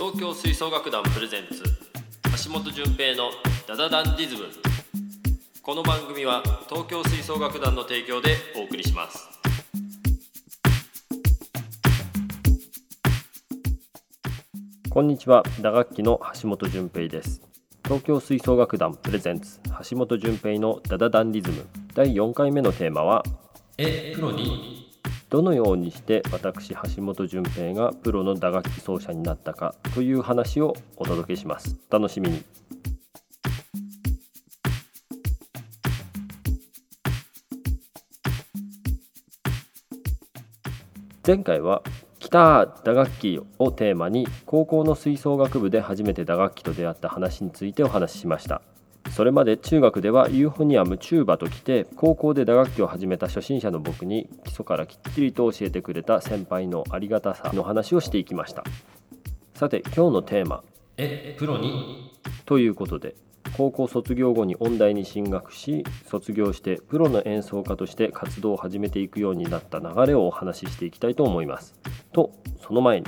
東京吹奏楽団プレゼンツ橋本純平のダダダンディズム。この番組は東京吹奏楽団の提供でお送りします。こんにちは打楽器の橋本純平です。東京吹奏楽団プレゼンツ橋本純平のダダダンディズム。第4回目のテーマはえプロにどのようにして私橋本純平がプロの打楽器奏者になったかという話をお届けします。楽しみに。前回は「来た打楽器」をテーマに高校の吹奏楽部で初めて打楽器と出会った話についてお話ししました。それまで中学ではユーフォニアムチューバと来て高校で打楽器を始めた初心者の僕に基礎からきっちりと教えてくれた先輩のありがたさの話をしていきました。さて今日のテーマ。えプロに？ということで高校卒業後に音大に進学し卒業してプロの演奏家として活動を始めていくようになった流れをお話ししていきたいと思います。とその前に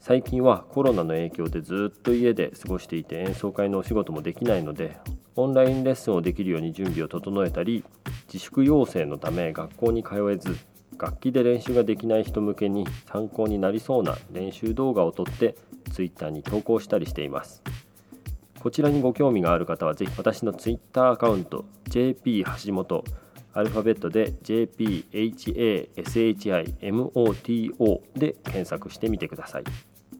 最近はコロナの影響でずっと家で過ごしていて演奏会のお仕事もできないのでオンラインレッスンをできるように準備を整えたり自粛要請のため学校に通えず楽器で練習ができない人向けに参考になりそうな練習動画を撮って Twitter に投稿したりしていますこちらにご興味がある方はぜひ私の Twitter アカウント JP 橋本アルファベットで JPHASHIMOTO で検索してみてください。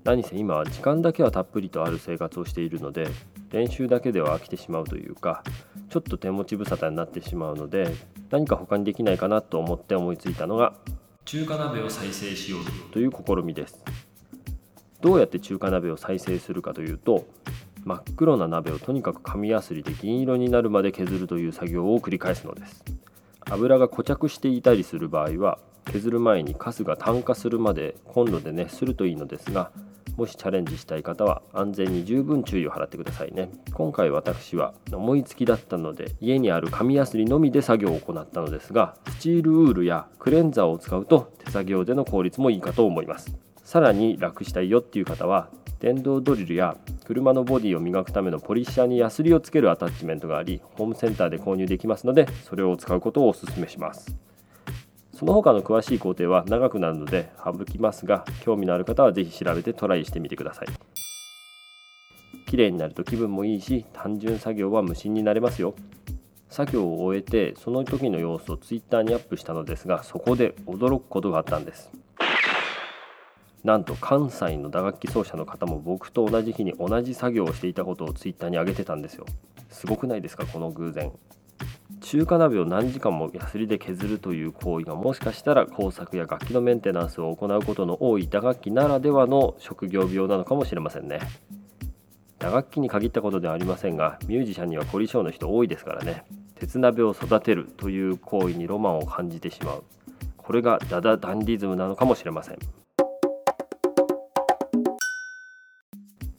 何せ今は時間だけはたっぷりとある生活をしているので練習だけでは飽きてしまうというかちょっと手持ち無沙汰になってしまうので何か他にできないかなと思って思いついたのが中華鍋を再生しようという。試みです。どうやって中華鍋を再生するかというと真っ黒な鍋をとにかく紙やすりで銀色になるまで削るという作業を繰り返すのです。油が固着していたりする場合は削る前にカスが炭化するまでコンロで熱するといいのですがもしチャレンジしたい方は安全に十分注意を払ってくださいね。今回私は思いつきだったので家にある紙やすりのみで作業を行ったのですがスチールウールやクレンザーを使うと手作業での効率もいいかと思います。さらに楽したいよっていう方は電動ドリルや車のボディを磨くためのポリッシャーにヤスリをつけるアタッチメントがありホームセンターで購入できますのでそれを使うことをお勧めします。その他の詳しい工程は長くなるので省きますが興味のある方は是非調べてトライしてみてください。綺麗になると気分もいいし単純作業は無心になれますよ。作業を終えてその時の様子を Twitter にアップしたのですがそこで驚くことがあったんです。なんと関西の打楽器奏者の方も僕と同じ日に同じ作業をしていたことを Twitter に上げてたんですよ。すごくないですかこの偶然。中華鍋を何時間もヤスリで削るという行為がもしかしたら工作や楽器のメンテナンスを行うことの多い打楽器ならではの職業病なのかもしれませんね。打楽器に限ったことではありませんがミュージシャンには凝り性の人多いですからね。鉄鍋を育てるという行為にロマンを感じてしまう。これがダダダンディズムなのかもしれません。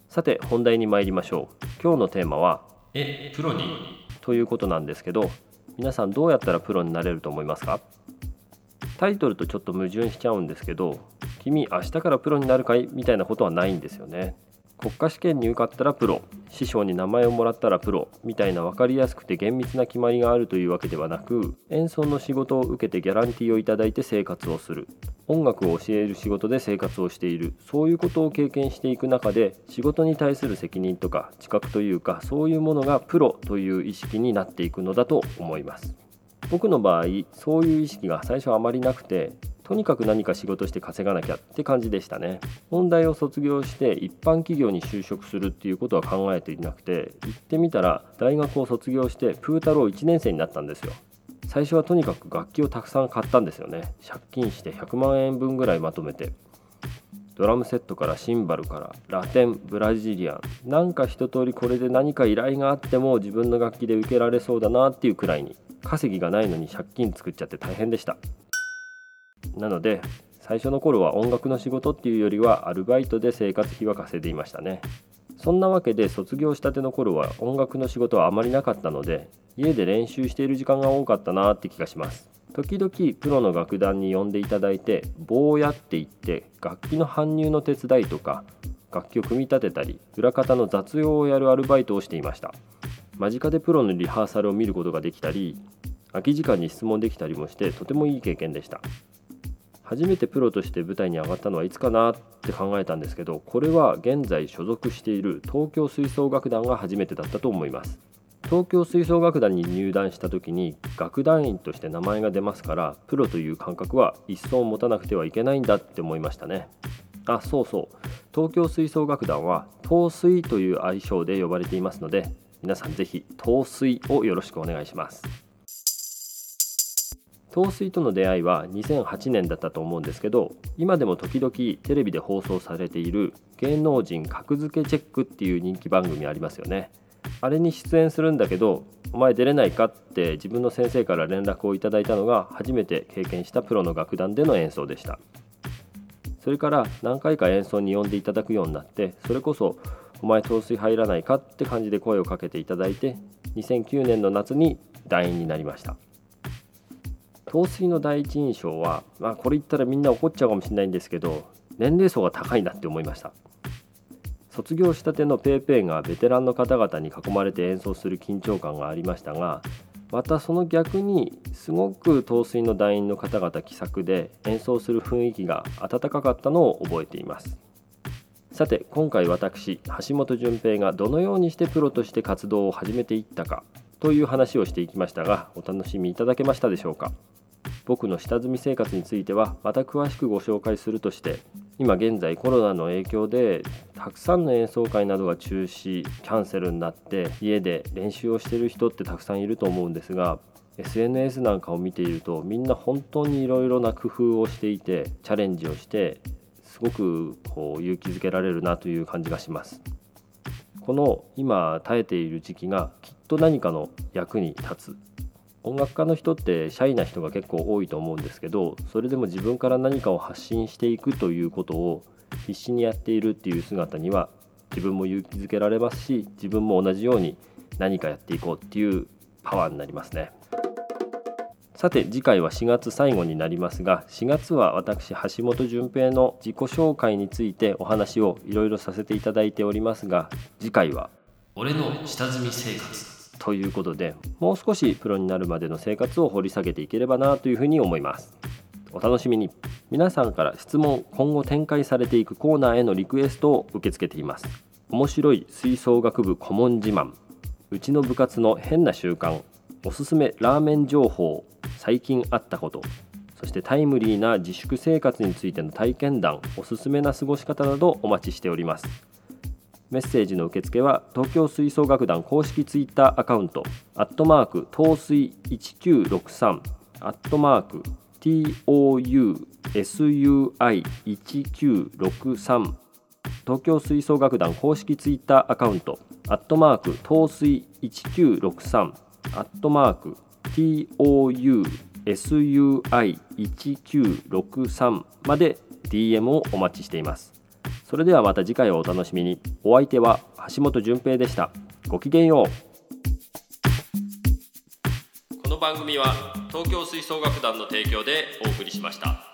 さて本題に参りましょう。今日のテーマはえプロに？ということなんですけど皆さんどうやったらプロになれると思いますか？タイトルとちょっと矛盾しちゃうんですけど君明日からプロになるかい？みたいなことはないんですよね。国家試験に受かったらプロ。師匠に名前をもらったらプロ。みたいな分かりやすくて厳密な決まりがあるというわけではなく演奏の仕事を受けてギャランティーをいただいて生活をする。音楽を教える仕事で生活をしている。そういうことを経験していく中で仕事に対する責任とか知覚というかそういうものがプロという意識になっていくのだと思います。僕の場合そういう意識が最初あまりなくてとにかく何か仕事して稼がなきゃって感じでしたね。本題を卒業して一般企業に就職するっていうことは考えていなくて行ってみたら大学を卒業してプー太郎1年生になったんですよ。最初はとにかく楽器をたくさん買ったんですよね。借金して100万円分ぐらいまとめて。ドラムセットからシンバルからラテンブラジリアンなんか一通りこれで何か依頼があっても自分の楽器で受けられそうだなっていうくらいに稼ぎがないのに借金作っちゃって大変でした。なので最初の頃は音楽の仕事っていうよりはアルバイトで生活費は稼いでいましたね。そんなわけで卒業したての頃は音楽の仕事はあまりなかったので家で練習している時間が多かったなって気がします。時々プロの楽団に呼んでいただいて棒をやっていって楽器の搬入の手伝いとか楽器を組み立てたり裏方の雑用をやるアルバイトをしていました。間近でプロのリハーサルを見ることができたり空き時間に質問できたりもしてとてもいい経験でした。初めてプロとして舞台に上がったのはいつかなって考えたんですけどこれは現在所属している東京吹奏楽団が初めてだったと思います。東京吹奏楽団に入団した時に楽団員として名前が出ますからプロという感覚は一層持たなくてはいけないんだって思いましたね。あそうそう。東京吹奏楽団は東水という愛称で呼ばれていますので皆さんぜひ東水をよろしくお願いします。東水との出会いは2008年だったと思うんですけど今でも時々テレビで放送されている芸能人格付けチェックっていう人気番組ありますよね。あれに出演するんだけどお前出れないかって自分の先生から連絡をいただいたのが初めて経験したプロの楽団での演奏でした。それから何回か演奏に呼んでいただくようになってそれこそお前糖水入らないかって感じで声をかけていただいて2009年の夏に団員になりました。糖水の第一印象は、まあ、これ言ったらみんな怒っちゃうかもしれないんですけど年齢層が高いなって思いました。卒業したての PayPay がベテランの方々に囲まれて演奏する緊張感がありましたがまたその逆にすごく陶水の団員の方々気さくで演奏する雰囲気が温かかったのを覚えています。さて今回私橋本淳平がどのようにしてプロとして活動を始めていったかという話をしていきましたがお楽しみいただけましたでしょうか？僕の下積み生活についてはまた詳しくご紹介するとして今現在コロナの影響でたくさんの演奏会などが中止キャンセルになって家で練習をしてる人ってたくさんいると思うんですが SNS なんかを見ているとみんな本当にいろいろな工夫をしていてチャレンジをしてすごくこう勇気づけられるなという感じがします。この今耐えている時期がきっと何かの役に立つ。音楽家の人ってシャイな人が結構多いと思うんですけどそれでも自分から何かを発信していくということを必死にやっているっていう姿には自分も勇気づけられますし自分も同じように何かやっていこうっていうパワーになりますね。さて次回は4月最後になりますが4月は私橋本淳平の自己紹介についてお話をいろいろさせていただいておりますが次回は。俺の下積み生活。ということでもう少しプロになるまでの生活を掘り下げていければなというふうに思います。お楽しみに。皆さんから質問今後展開されていくコーナーへのリクエストを受け付けています。面白い吹奏楽部顧問自慢。うちの部活の変な習慣。おすすめラーメン情報。最近あったこと。そしてタイムリーな自粛生活についての体験談。おすすめな過ごし方などお待ちしております。メッセージの受付は東京吹奏楽団公式ツイッターアカウントアットマーク東水1963アットマーク TOUSUI1963 東京吹奏楽団公式ツイッターアカウントアットマーク東水1963アットマーク TOUSUI1963 まで DM をお待ちしています。それではまた次回をお楽しみに。お相手は橋本淳平でした。ごきげんよう。この番組は東京吹奏楽団の提供でお送りしました。